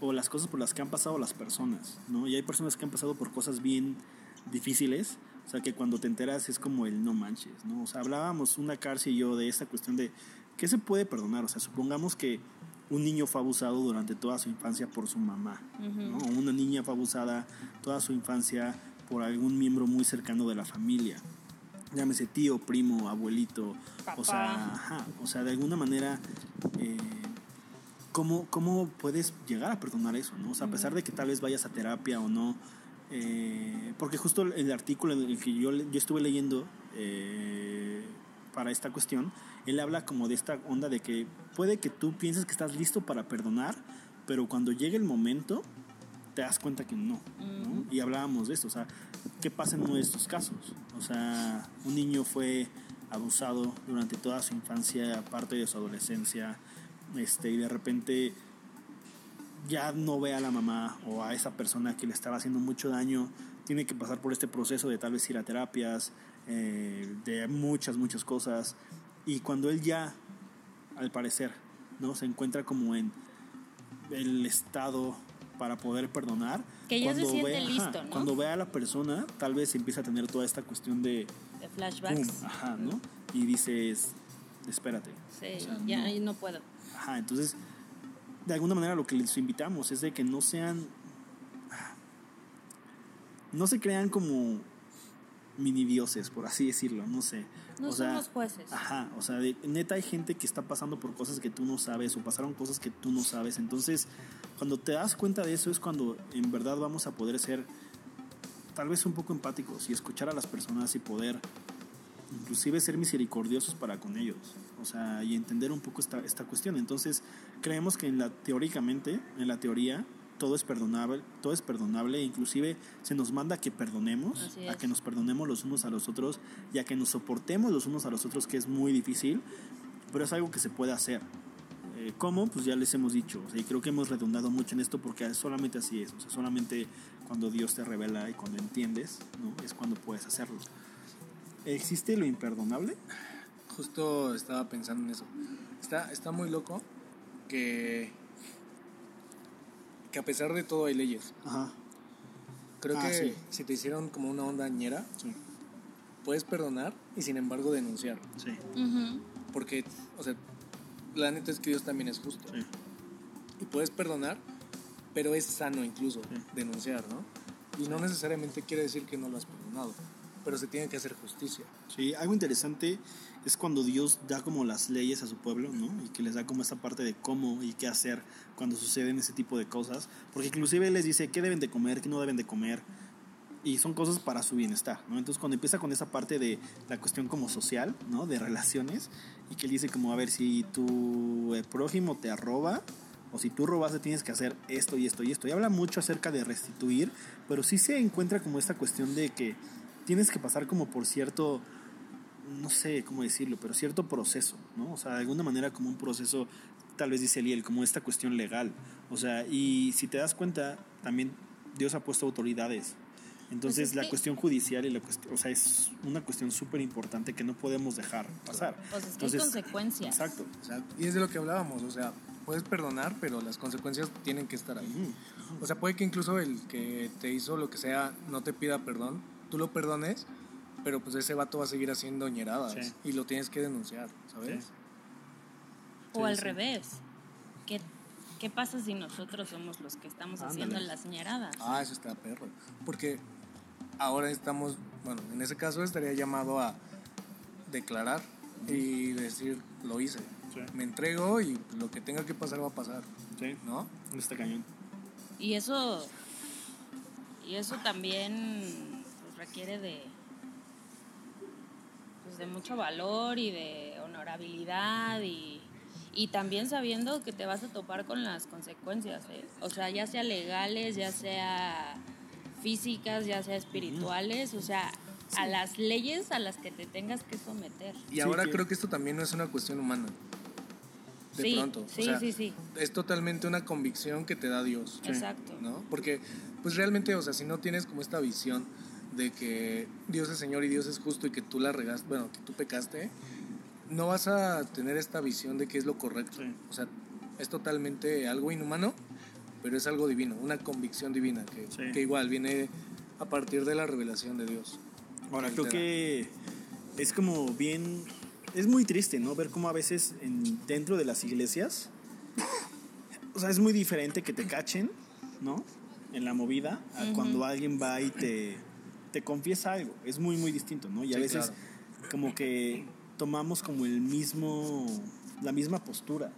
o las cosas por las que han pasado las personas, ¿no? Y hay personas que han pasado por cosas bien difíciles, o sea, que cuando te enteras es como el no manches, ¿no? O sea, hablábamos una cárcel y yo de esta cuestión de qué se puede perdonar, o sea, supongamos que un niño fue abusado durante toda su infancia por su mamá, ¿no? O una niña fue abusada toda su infancia por algún miembro muy cercano de la familia. Llámese tío, primo, abuelito, o sea, Papá. ajá, o sea, de alguna manera eh, ¿cómo, ¿cómo puedes llegar a perdonar eso? ¿no? O sea, a pesar de que tal vez vayas a terapia o no, eh, porque justo el artículo en el que yo, yo estuve leyendo eh, para esta cuestión, él habla como de esta onda de que puede que tú pienses que estás listo para perdonar, pero cuando llegue el momento te das cuenta que no, ¿no? Y hablábamos de esto, o sea, ¿qué pasa en uno de estos casos? O sea, un niño fue abusado durante toda su infancia, parte de su adolescencia, este, y de repente ya no ve a la mamá o a esa persona que le estaba haciendo mucho daño, tiene que pasar por este proceso de tal vez ir a terapias, eh, de muchas, muchas cosas. Y cuando él ya, al parecer, ¿no? se encuentra como en el estado para poder perdonar. Que ya se cuando siente ve- ajá, listo, ¿no? Cuando ve a la persona, tal vez empieza a tener toda esta cuestión de... De flashbacks. ajá, ¿no? Y dices, espérate. Sí, ya ahí no puedo. Ajá, entonces, de alguna manera lo que les invitamos es de que no sean. No se crean como mini dioses, por así decirlo, no sé. No o sea, jueces. Ajá, o sea, de- neta hay gente que está pasando por cosas que tú no sabes o pasaron cosas que tú no sabes. Entonces, cuando te das cuenta de eso es cuando en verdad vamos a poder ser tal vez un poco empáticos y escuchar a las personas y poder inclusive ser misericordiosos para con ellos. O sea, y entender un poco esta, esta cuestión. Entonces, creemos que en la, teóricamente, en la teoría, todo es perdonable, todo es perdonable, e inclusive se nos manda a que perdonemos, a que nos perdonemos los unos a los otros y a que nos soportemos los unos a los otros, que es muy difícil, pero es algo que se puede hacer. Eh, ¿Cómo? Pues ya les hemos dicho, o sea, y creo que hemos redundado mucho en esto porque solamente así es, o sea, solamente cuando Dios te revela y cuando entiendes, ¿no? Es cuando puedes hacerlo. ¿Existe lo imperdonable? Justo estaba pensando en eso. Está, está muy loco que, que a pesar de todo hay leyes. Ajá, Creo Ah, que sí. si te hicieron como una onda ñera, sí, puedes perdonar y sin embargo denunciar. sí, Ujú. Porque, o sea, la neta es que Dios también es justo. sí. Y puedes perdonar, pero es sano incluso Sí. denunciar, ¿no? Y no necesariamente quiere decir que no lo has perdonado, pero se tiene que hacer justicia. Sí, algo interesante es cuando Dios da como las leyes a su pueblo, ¿no? Y que les da como esa parte de cómo y qué hacer cuando suceden ese tipo de cosas. Porque inclusive les dice qué deben de comer, qué no deben de comer. Y son cosas para su bienestar, ¿no? Entonces cuando empieza con esa parte de la cuestión como social, ¿no? De relaciones. Y que Él dice como, a ver, si tu eh, prójimo te arroba, o si tú robaste tienes que hacer esto y esto y esto. Y habla mucho acerca de restituir, pero sí se encuentra como esta cuestión de que tienes que pasar como por cierto, no sé cómo decirlo, pero cierto proceso, ¿no? O sea, de alguna manera como un proceso, tal vez dice Eliel, como esta cuestión legal. O sea, y si te das cuenta, también Dios ha puesto autoridades. Entonces Pues es la que- cuestión judicial y la cuestión, o sea, es una cuestión súper importante que no podemos dejar pasar. Pues es que hay Entonces, consecuencias. Exacto. O sea, y es de lo que hablábamos, o sea, puedes perdonar, pero las consecuencias tienen que estar ahí. O sea, puede que incluso el que te hizo lo que sea no te pida perdón, tú lo perdones, pero pues ese vato va a seguir haciendo ñeradas Sí. y lo tienes que denunciar, ¿sabes? Sí. O Sí, al sí. revés. ¿Qué, ¿Qué pasa si nosotros somos los que estamos haciendo las ñeradas? Ah, eso está perro. Porque ahora estamos, bueno, en ese caso estaría llamado a declarar y decir, lo hice. Sí. Me entrego y lo que tenga que pasar va a pasar, Sí, ¿no? está cañón. Y eso, y eso también pues, requiere de, pues, de mucho valor y de honorabilidad y, y también sabiendo que te vas a topar con las consecuencias, ¿eh? o sea, ya sea legales, ya sea físicas, ya sea espirituales, o sea, a las leyes a las que te tengas que someter. Y Sí, ahora que- creo que esto también no es una cuestión humana. De sí, pronto. o sí, sea, sí, sí, Es totalmente una convicción que te da Dios. exacto. ¿no? Porque, pues realmente, o sea, si no tienes como esta visión de que Dios es Señor y Dios es justo y que tú la regaste, bueno, que tú pecaste, no vas a tener esta visión de que es lo correcto. Sí. O sea, es totalmente algo inhumano, pero es algo divino, una convicción divina que, Sí. que igual viene a partir de la revelación de Dios. Ahora, creo que es como bien. Es muy triste, ¿no? Ver cómo a veces en, dentro de las iglesias. O sea, es muy diferente que te cachen, ¿no? En la movida, a Ujú. cuando alguien va y te, te confiesa algo. Es muy, muy distinto, ¿no? Y a veces, claro. como que tomamos como el mismo. La misma postura.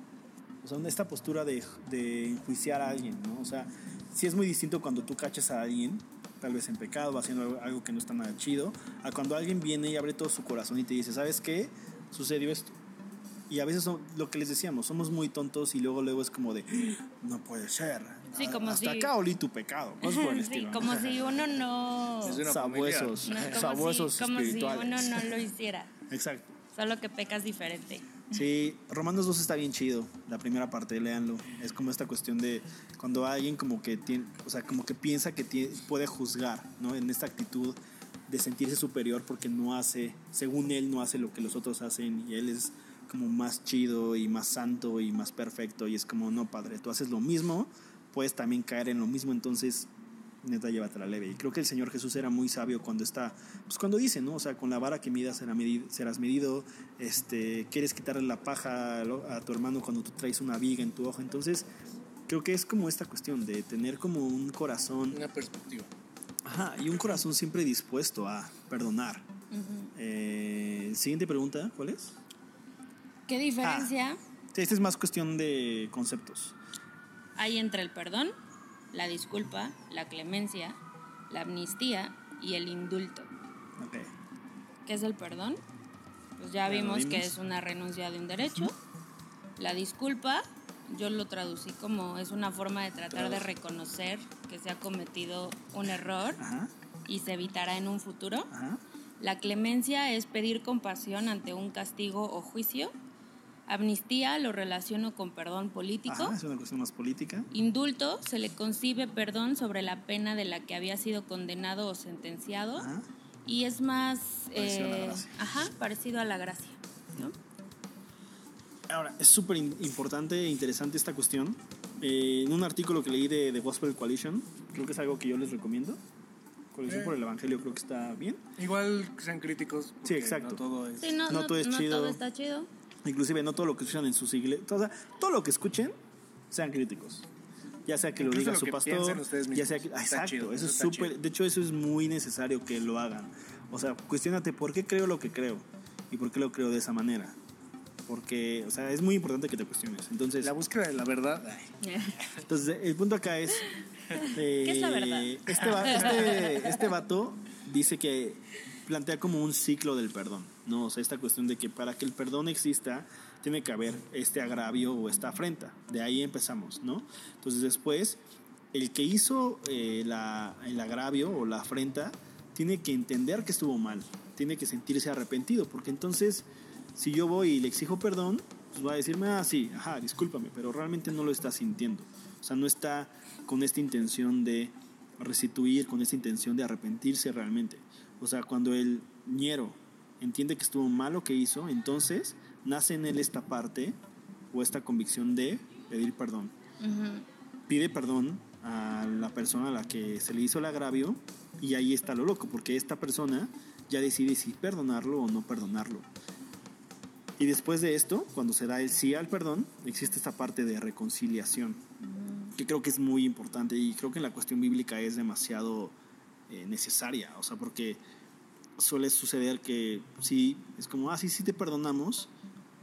O sea, esta postura de, de enjuiciar a alguien, ¿no? O sea, sí es muy distinto cuando tú cachas a alguien, tal vez en pecado, haciendo algo, que no está nada chido, a cuando alguien viene y abre todo su corazón y te dice, ¿sabes qué? Sucedió esto. Y a veces son, lo que les decíamos, somos muy tontos y luego luego es como de, no puede ser. Sí, como Hasta si- acá olí tu pecado. cosas por el sí, estilo, ¿no? como si uno no... Es una Sabuesos, no, como sabuesos si, como si espirituales. uno no lo hiciera. Exacto. Solo que pecas diferente. Sí, Romanos 2 está bien chido, la primera parte, léanlo. Es como esta cuestión de cuando alguien como que tiene, o sea, como que piensa que tiene- puede juzgar, ¿no? En esta actitud de sentirse superior porque no hace, según él, no hace lo que los otros hacen y él es como más chido y más santo y más perfecto y es como, no, padre, tú haces lo mismo, puedes también caer en lo mismo, entonces neta llévatela leve. Y creo que el Señor Jesús era muy sabio cuando está, pues cuando dice, ¿no? O sea, con la vara que midas será medi- serás medido, este, quieres quitarle la paja a, tu hermano cuando tú traes una viga en tu ojo. Entonces, creo que es como esta cuestión de tener como un corazón, Una perspectiva. ajá, y un corazón siempre dispuesto a perdonar. Eh, siguiente pregunta, ¿cuál es? ¿Qué diferencia Sí, Esta es más cuestión de conceptos. hay entre el perdón, la disculpa, la clemencia, la amnistía y el indulto? Ok. ¿Qué es el perdón? Pues ya vimos que es una renuncia de un derecho. La disculpa, yo lo traducí como es una forma de tratar de reconocer que se ha cometido un error Ajá, y se evitará en un futuro. ajá. La clemencia es pedir compasión ante un castigo o juicio. Amnistía lo relaciono con perdón político. Ajá, es una cuestión más política. Indulto se le concibe perdón sobre la pena de la que había sido condenado o sentenciado Ajá. y es más Parecido a la eh, gracia. ajá, parecido a la gracia. ¿no? Ahora, es súper in- importante e interesante esta cuestión. Eh, en un artículo que leí de, de Gospel Coalition, creo que es algo que yo les recomiendo. Coalición Eh. por el Evangelio creo que está bien. Igual sean críticos. Sí, exacto. No todo es. Sí, no, No no, todo es no chido. todo está chido. Inclusive no todo lo que escuchan en sus iglesias, o sea, todo lo que escuchen, sean críticos. Ya sea que lo Incluso diga lo su que pastor, ya sea que... Exacto, chido, eso eso es súper... De hecho, eso es muy necesario que lo hagan. O sea, cuestionate por qué creo lo que creo y por qué lo creo de esa manera. Porque, o sea, es muy importante que te cuestiones. Entonces, La búsqueda de la verdad. ay, entonces el punto acá es... eh, es la verdad? Este, este, este vato dice que plantea como un ciclo del perdón, ¿no? O sea, esta cuestión de que para que el perdón exista, tiene que haber este agravio o esta afrenta. De ahí empezamos, ¿no? Entonces después, el que hizo eh, la- el agravio o la afrenta, tiene que entender que estuvo mal, tiene que sentirse arrepentido, porque entonces, si yo voy y le exijo perdón, pues va a decirme, ah, sí, ajá, discúlpame, pero realmente no lo está sintiendo. O sea, no está con esta intención de restituir, con esta intención de arrepentirse realmente. O sea, cuando el ñero entiende que estuvo mal lo que hizo, entonces nace en él esta parte o esta convicción de pedir perdón. Pide perdón a la persona a la que se le hizo el agravio y ahí está lo loco, porque esta persona ya decide si perdonarlo o no perdonarlo. Y después de esto, cuando se da el sí al perdón, existe esta parte de reconciliación, que creo que es muy importante y creo que en la cuestión bíblica es demasiado eh, necesaria, o sea, porque suele suceder que sí, es como, ah, sí, sí te perdonamos,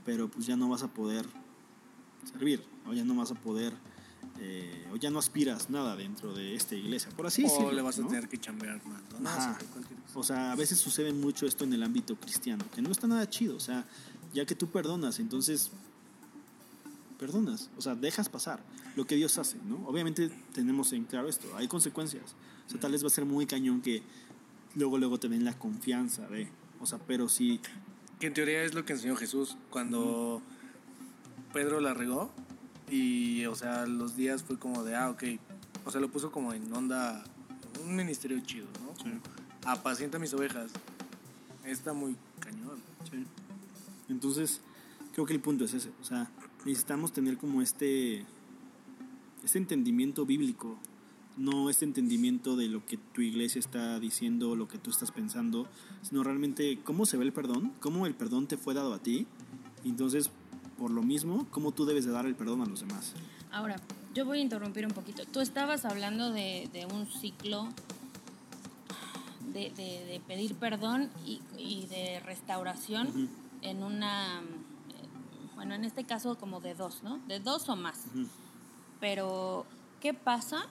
pero pues ya no vas a poder servir, o ya no vas a poder, eh, o ya no aspiras nada dentro de esta iglesia, por así o decirlo. le vas a tener que chambear más. O sea, a veces sucede mucho esto en el ámbito cristiano, que no está nada chido. O sea, ya que tú perdonas, entonces perdonas, o sea, dejas pasar lo que Dios hace, ¿no? Obviamente tenemos en claro esto, hay consecuencias. O sea, tal vez va a ser muy cañón que luego, luego te den la confianza de, o sea, pero si, Que en teoría es lo que enseñó Jesús cuando Pedro la regó y, o sea, los días fue como de, ah, ok. O sea, lo puso como en onda, un ministerio chido, ¿no? Como, Apacienta mis ovejas. Está muy cañón. Sí. Entonces, creo que el punto es ese. O sea, necesitamos tener como este, este entendimiento bíblico, no este entendimiento de lo que tu iglesia está diciendo, lo que tú estás pensando, sino realmente cómo se ve el perdón, cómo el perdón te fue dado a ti. Entonces, por lo mismo, cómo tú debes de dar el perdón a los demás. Ahora, yo voy a interrumpir un poquito. Tú estabas hablando de, de un ciclo de, de- de pedir perdón y, y de restauración en una, bueno, en este caso como de dos, ¿no? De dos o más. Pero, ¿qué pasa?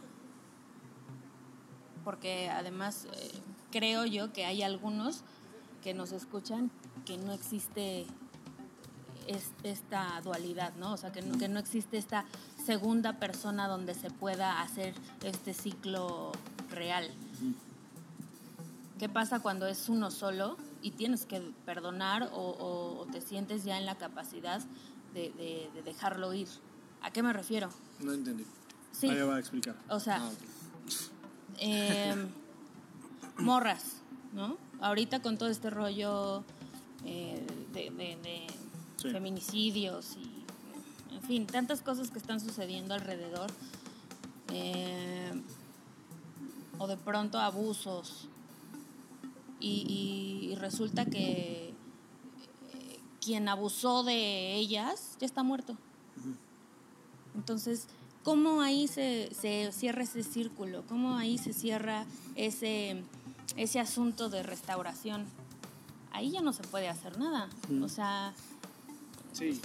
Porque además eh, creo yo que hay algunos que nos escuchan que no existe es- esta dualidad, ¿no? O sea, que no, que no existe esta segunda persona donde se pueda hacer este ciclo real. ¿Qué pasa cuando es uno solo y tienes que perdonar o, o- o te sientes ya en la capacidad de, de- de dejarlo ir? ¿A qué me refiero? No entendí. Sí, Ahí va a explicar. o sea, Ah. Eh, morras, ¿no? Ahorita con todo este rollo eh, de, de- de Sí. feminicidios y, en fin, tantas cosas que están sucediendo alrededor, eh, o de pronto abusos, y, y resulta que eh, quien abusó de ellas ya está muerto. Entonces, ¿cómo ahí se, se cierra ese círculo? ¿Cómo ahí se cierra ese, ese asunto de restauración? Ahí ya no se puede hacer nada. O sea, Sí.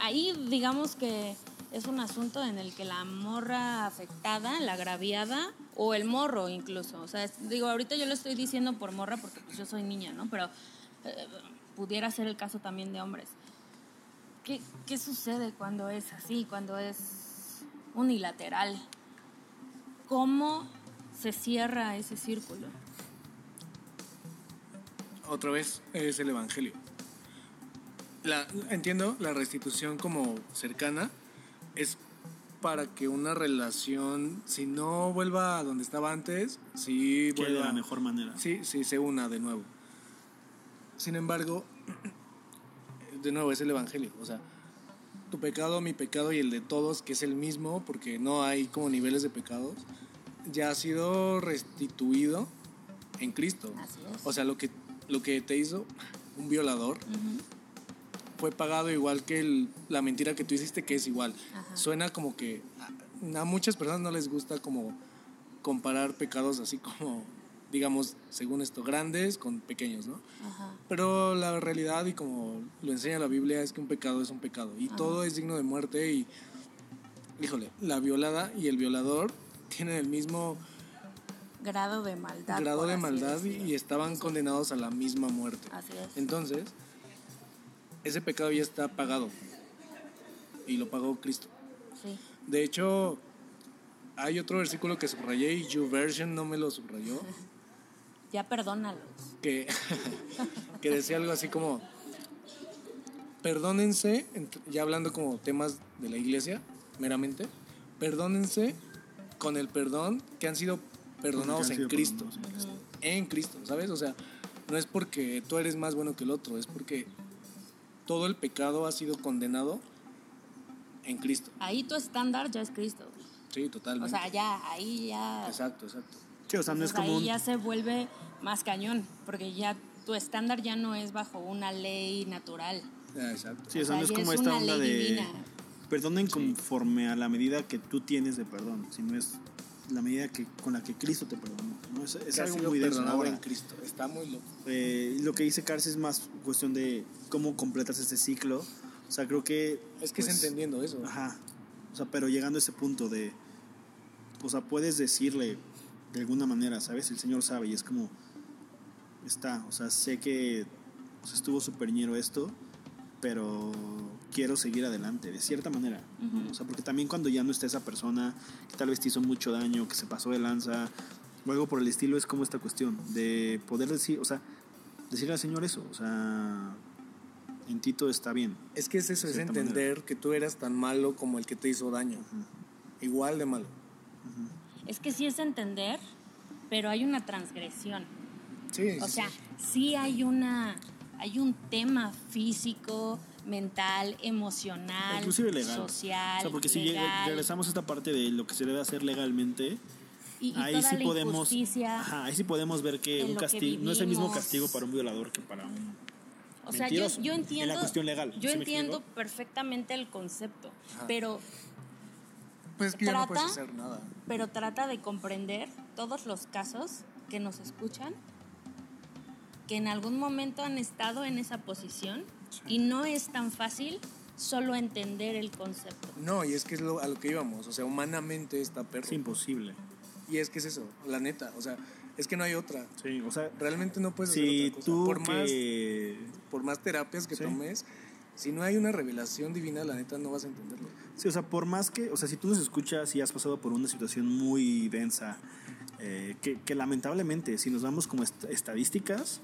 ahí digamos que es un asunto en el que la morra afectada, la agraviada o el morro incluso, o sea, digo, ahorita yo lo estoy diciendo por morra porque pues yo soy niña, ¿no? Pero eh, pudiera ser el caso también de hombres. ¿Qué, ¿Qué sucede cuando es así, cuando es unilateral? ¿Cómo se cierra ese círculo? Otra vez es el Evangelio. La, entiendo la restitución como cercana es para que una relación, si no vuelva a donde estaba antes, si Que de vuelva la mejor manera. Sí, sí, se una de nuevo. Sin embargo, de nuevo es el Evangelio. O sea, tu pecado, mi pecado y el de todos, que es el mismo, porque no hay como niveles de pecados, ya ha sido restituido en Cristo. Así es. O sea, lo que, lo que te hizo un violador fue pagado igual que el- la mentira que tú hiciste, que es igual. Ajá. Suena como que a, a muchas personas no les gusta como comparar pecados así como, digamos, según esto, grandes con pequeños, ¿no? Ajá. Pero la realidad y como lo enseña la Biblia es que un pecado es un pecado y todo es digno de muerte y, híjole, la violada y el violador tienen el mismo Grado de maldad. grado de maldad decirlo. y estaban condenados a la misma muerte. Así es. Entonces, ese pecado ya está pagado y lo pagó Cristo. Sí. De hecho, hay otro versículo que subrayé y YouVersion no me lo subrayó, Ya perdónalos. que, que decía algo así como, perdónense, ya hablando como temas de la iglesia, meramente, perdónense con el perdón que han sido perdonados en Cristo. perdonados en Cristo. En Cristo, ¿sabes? O sea, no es porque tú eres más bueno que el otro, es porque todo el pecado ha sido condenado en Cristo. Ahí tu estándar ya es Cristo. Sí, O totalmente. sea, ya, ahí ya. Exacto, exacto. Sí, o sea, no es como ahí un- ya se vuelve más cañón, porque ya tu estándar ya no es bajo una ley natural. Ah, exacto. Sí, o sea, no es como es esta onda ley de divina. perdonen conforme a la medida que tú tienes de perdón, sino es la medida que con la que Cristo te perdonó. ¿no? Es, es algo muy perdonado Ahora, en Cristo. Está muy loco. eh, lo que dice Cars es más cuestión de cómo completas este ciclo. O sea, creo que... Es que pues, es entendiendo eso. Ajá. O sea, pero llegando a ese punto de... O sea, puedes decirle de alguna manera, ¿sabes? El Señor sabe y es como... Está, o sea, sé que o sea, estuvo súper ñero esto, pero quiero seguir adelante, de cierta manera. O sea, porque también cuando ya no está esa persona que tal vez te hizo mucho daño, que se pasó de lanza, o algo por el estilo, es como esta cuestión de poder decir, o sea, decirle al Señor eso, o sea, en ti todo está bien. Es que es eso, es entender que tú eras tan malo como el que te hizo daño. Igual de malo. Es que sí es entender, pero hay una transgresión. Sí, O sea, sí. hay una hay un tema físico, mental, emocional, Inclusive legal. social, o sea, porque si legal, regresamos a esta parte de lo que se debe hacer legalmente, y, y ahí sí podemos, ajá, ahí sí podemos ver que un lo que castigo no es el mismo castigo para un violador que para un O sea, yo, yo en la entiendo. cuestión legal, Yo ¿sí me entiendo perfectamente el concepto, Ajá. pero, Pues es que ya no puedes trata- hacer nada. pero trata de comprender todos los casos que nos escuchan, que en algún momento han estado en esa posición y no es tan fácil solo entender el concepto. No, y es que es lo, a lo que íbamos. O sea, humanamente está perro. es imposible. Y es que es eso, la neta. O sea, es que no hay otra. Sí, o sea, Realmente no puedes si hacer otra cosa. tú por, más, que por más terapias que Sí. tomes, si no hay una revelación divina, la neta no vas a entenderlo. Sí, o sea, por más que, o sea, si tú nos escuchas y has pasado por una situación muy densa eh, que, que lamentablemente, si nos vamos como est- estadísticas,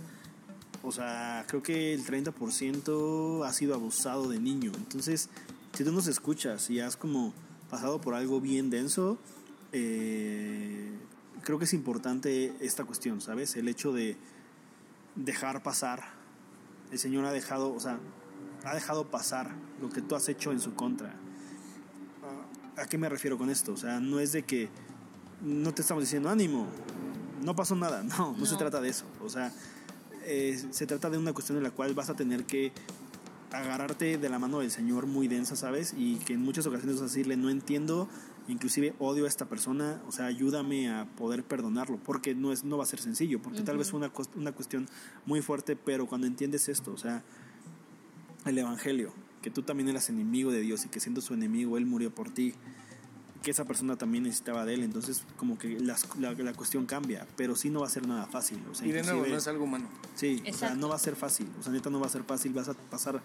o sea, creo que el 30% ha sido abusado de niño. Entonces, si tú nos escuchas y has como pasado por algo bien denso, eh, creo que es importante esta cuestión, ¿sabes? El hecho de dejar pasar. El Señor ha dejado, o sea, ha dejado pasar lo que tú has hecho en su contra. ¿A qué me refiero con esto? O sea, no es de que no te estamos diciendo ánimo, no pasó nada, no, no, se No. trata de eso. O sea, eh, se trata de una cuestión en la cual vas a tener que agarrarte de la mano del Señor muy densa, ¿sabes? Y que en muchas ocasiones vas a decirle, no entiendo, inclusive odio a esta persona, o sea, ayúdame a poder perdonarlo, porque no, es, no va a ser sencillo, porque tal vez fue una, una cuestión muy fuerte, pero cuando entiendes esto, o sea, el Evangelio, que tú también eras enemigo de Dios y que siendo su enemigo, Él murió por ti, que esa persona también necesitaba de Él, entonces como que la, la cuestión cambia, pero sí no va a ser nada fácil. O sea, Y de nuevo, no es algo humano. Sí, o sea, no va a ser fácil. O sea, neta no va a ser fácil. Vas a pasar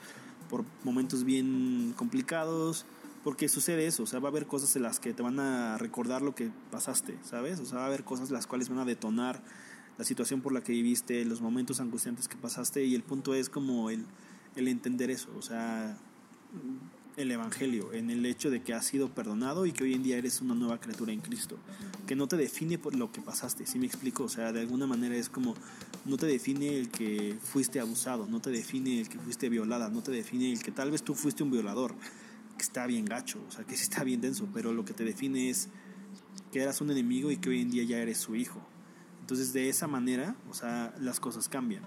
por momentos bien complicados. Porque sucede eso. O sea, va a haber cosas en las que te van a recordar lo que pasaste, ¿sabes? O sea, va a haber cosas las cuales van a detonar la situación por la que viviste, los momentos angustiantes que pasaste. Y el punto es como el, el entender eso. O sea, el evangelio, en el hecho de que has sido perdonado y que hoy en día eres una nueva criatura en Cristo, que no te define por lo que pasaste, ¿sí me explico? O sea, de alguna manera es como, no te define el que fuiste abusado, no te define el que fuiste violada, no te define el que tal vez tú fuiste un violador, que está bien gacho, o sea, que sí está bien denso, pero lo que te define es que eras un enemigo y que hoy en día ya eres su hijo. Entonces, de esa manera, o sea, las cosas cambian.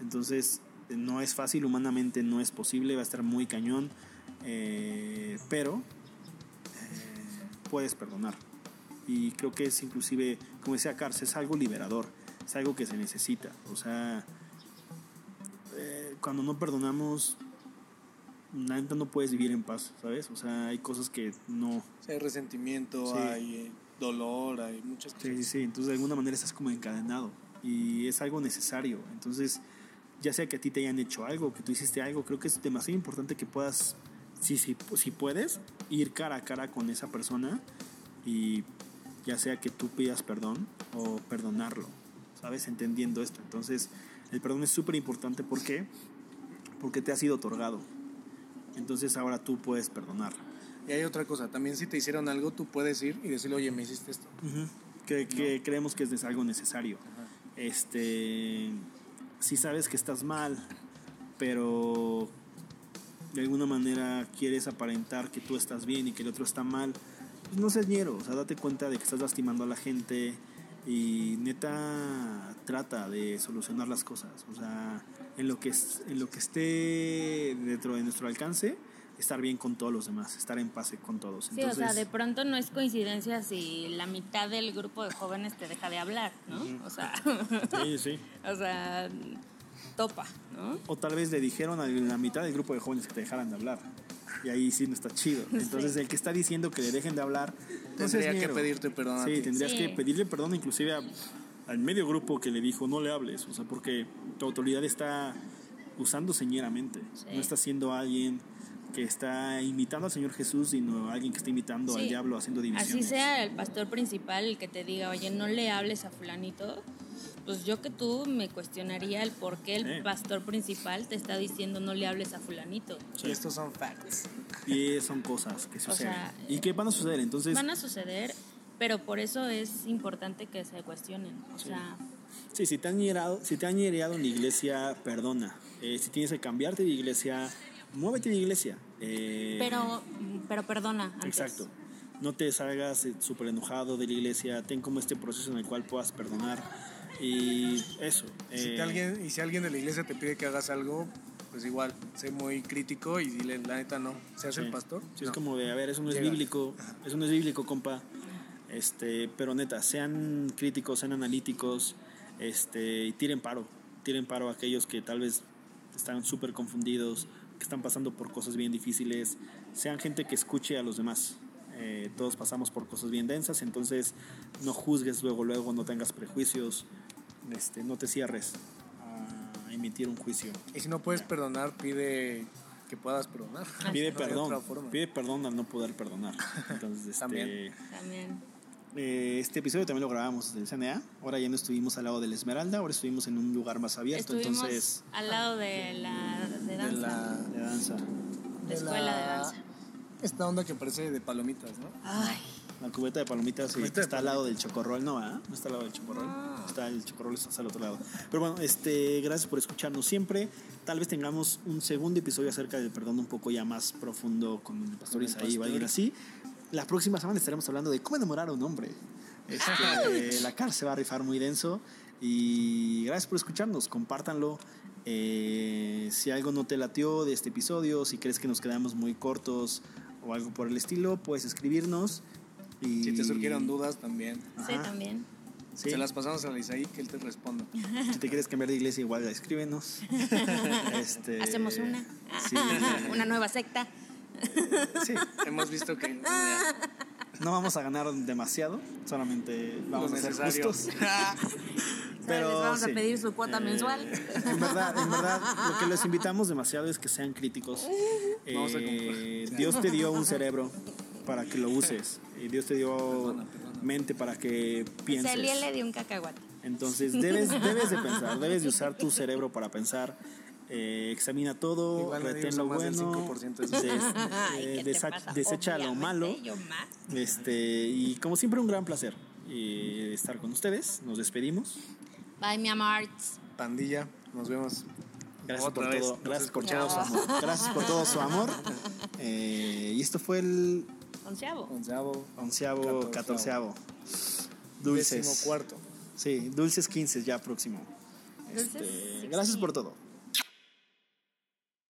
Entonces, no es fácil, humanamente no es posible, va a estar muy cañón, eh, pero eh, puedes perdonar. Y creo que es inclusive, como decía Cars, es algo liberador, es algo que se necesita. O sea, eh, cuando no perdonamos, neta no puedes vivir en paz, ¿sabes? O sea, hay cosas que no, O sea, hay resentimiento, Sí. hay dolor, hay muchas cosas. Sí, sí, sí. Entonces, de alguna manera estás como encadenado. Y es algo necesario. Entonces, ya sea que a ti te hayan hecho algo, que tú hiciste algo, creo que es demasiado importante que puedas, si, si, si puedes, ir cara a cara con esa persona y ya sea que tú pidas perdón o perdonarlo, ¿sabes? Entendiendo esto. Entonces, el perdón es súper importante. ¿Por qué? Porque te ha sido otorgado. Entonces, ahora tú puedes perdonar. Y hay otra cosa, también si te hicieron algo, tú puedes ir y decirle, oye, me hiciste esto. Ujú. que, que creemos que es algo necesario. Este, si sabes que estás mal, pero de alguna manera quieres aparentar que tú estás bien y que el otro está mal, pues no seas ñero, o sea, date cuenta de que estás lastimando a la gente y neta trata de solucionar las cosas, o sea, en lo que en lo que esté dentro de nuestro alcance, estar bien con todos los demás, estar en paz con todos. Sí, o sea, de pronto no es coincidencia si la mitad del grupo de jóvenes te deja de hablar, ¿no? O sea, Sí, sí. o sea, topa, ¿no? O tal vez le dijeron a la mitad del grupo de jóvenes que te dejaran de hablar. Y ahí sí no está chido. Entonces, el que está diciendo que le dejen de hablar, seas Tendría que pedirte perdón a Sí, ti. tendrías Sí. que pedirle perdón inclusive a- al medio grupo que le dijo no le hables. O sea, porque tu autoridad está usando señeramente. Sí. No está siendo alguien que está imitando al Señor Jesús, sino alguien que está imitando al Sí. diablo haciendo divisiones. Así sea el pastor principal el que te diga, oye, no le hables a fulanito, pues yo que tú me cuestionaría el por qué el Sí. pastor principal te está diciendo no le hables a fulanito. Y estos son facts. Y son cosas que suceden. sea, y que van a suceder. Entonces, Van a suceder, pero por eso es importante que se cuestionen. O sea, Sí, si te han hierado, si te han hiereado en la iglesia, perdona. Eh, si tienes que cambiarte de iglesia, muévete de iglesia. Eh, pero, pero perdona. Antes. Exacto. No te salgas eh, súper enojado de la iglesia. Ten como este proceso en el cual puedas perdonar. Y eso. Si eh, alguien, y si alguien de la iglesia te pide que hagas algo, pues igual, sé muy crítico y dile, la neta no. ¿Se hace sí. el pastor? Sí, No. es como de, a ver, eso no es Llega. bíblico. Eso no es bíblico, compa. Este, pero neta, sean críticos, sean analíticos. Este, y tiren paro. Tiren paro a aquellos que tal vez están súper confundidos, que están pasando por cosas bien difíciles. Sean gente que escuche a los demás. Eh, todos pasamos por cosas bien densas, entonces no juzgues luego, luego, no tengas prejuicios, este, no te cierres a emitir un juicio. Y si no puedes perdonar, pide que puedas perdonar. Pide No perdón, pide perdón al no poder perdonar. Entonces, este, También. También. Eh, este episodio también lo grabamos del CNA. Ahora ya no estuvimos al lado del Esmeralda, ahora estuvimos en un lugar más abierto. Estuvimos entonces, al lado de la de De danza, la, de danza. de escuela de danza. Esta onda que parece de palomitas, ¿no? Ay, La cubeta de palomitas sí, de está al lado del chocorrol, ¿no? ¿ah? No está al lado del chocorrol. No. Está el chocorrol está al otro lado. Pero bueno, este, gracias por escucharnos siempre. Tal vez tengamos un segundo episodio acerca del perdón un poco ya más profundo con el pastor el Isaí, va a ir pastor. así. La próxima semana estaremos hablando de cómo enamorar a un hombre. Este, la cara se va a rifar muy denso. Y gracias por escucharnos. Compártanlo. Eh, si algo no te latió de este episodio, si crees que nos quedamos muy cortos o algo por el estilo, puedes escribirnos. Y... Si te surgieron dudas también. sí, Ajá. también. Sí. Se las pasamos a Isaí que él te responda. Si te quieres cambiar de iglesia, igual escríbenos. Este, Hacemos una. Sí. una nueva secta. Sí. Hemos visto que bueno, No vamos a ganar demasiado, solamente vamos lo a ser necesario. justos. Pero les vamos sí. a pedir su cuota Eh, mensual. En verdad, en verdad, lo que les invitamos demasiado es que sean críticos. Vamos a Eh. Dios te dio un cerebro para que lo uses. Y Dios te dio Perdona, perdona. mente para que pienses. Celiel le dio un cacahuate. Entonces debes, debes de pensar, debes de usar tu cerebro para pensar. Eh, examina todo, Igual retén lo bueno, 5% de su des- cerebro. Ay, eh, ¿qué te desa- pasa? desecha lo malo. Este, y como siempre, un gran placer eh, estar con ustedes. Nos despedimos. Bye, mi amor. Pandilla, nos vemos. Gracias Otra por vez, todo. nos Gracias por todo su amor. Gracias por todo su amor. Eh, y esto fue el Onceavo. Onceavo, onceavo, Catorceavo. catorceavo. Dulces. décimo cuarto. Sí, dulces 15 ya próximo. Este, 16. gracias por todo.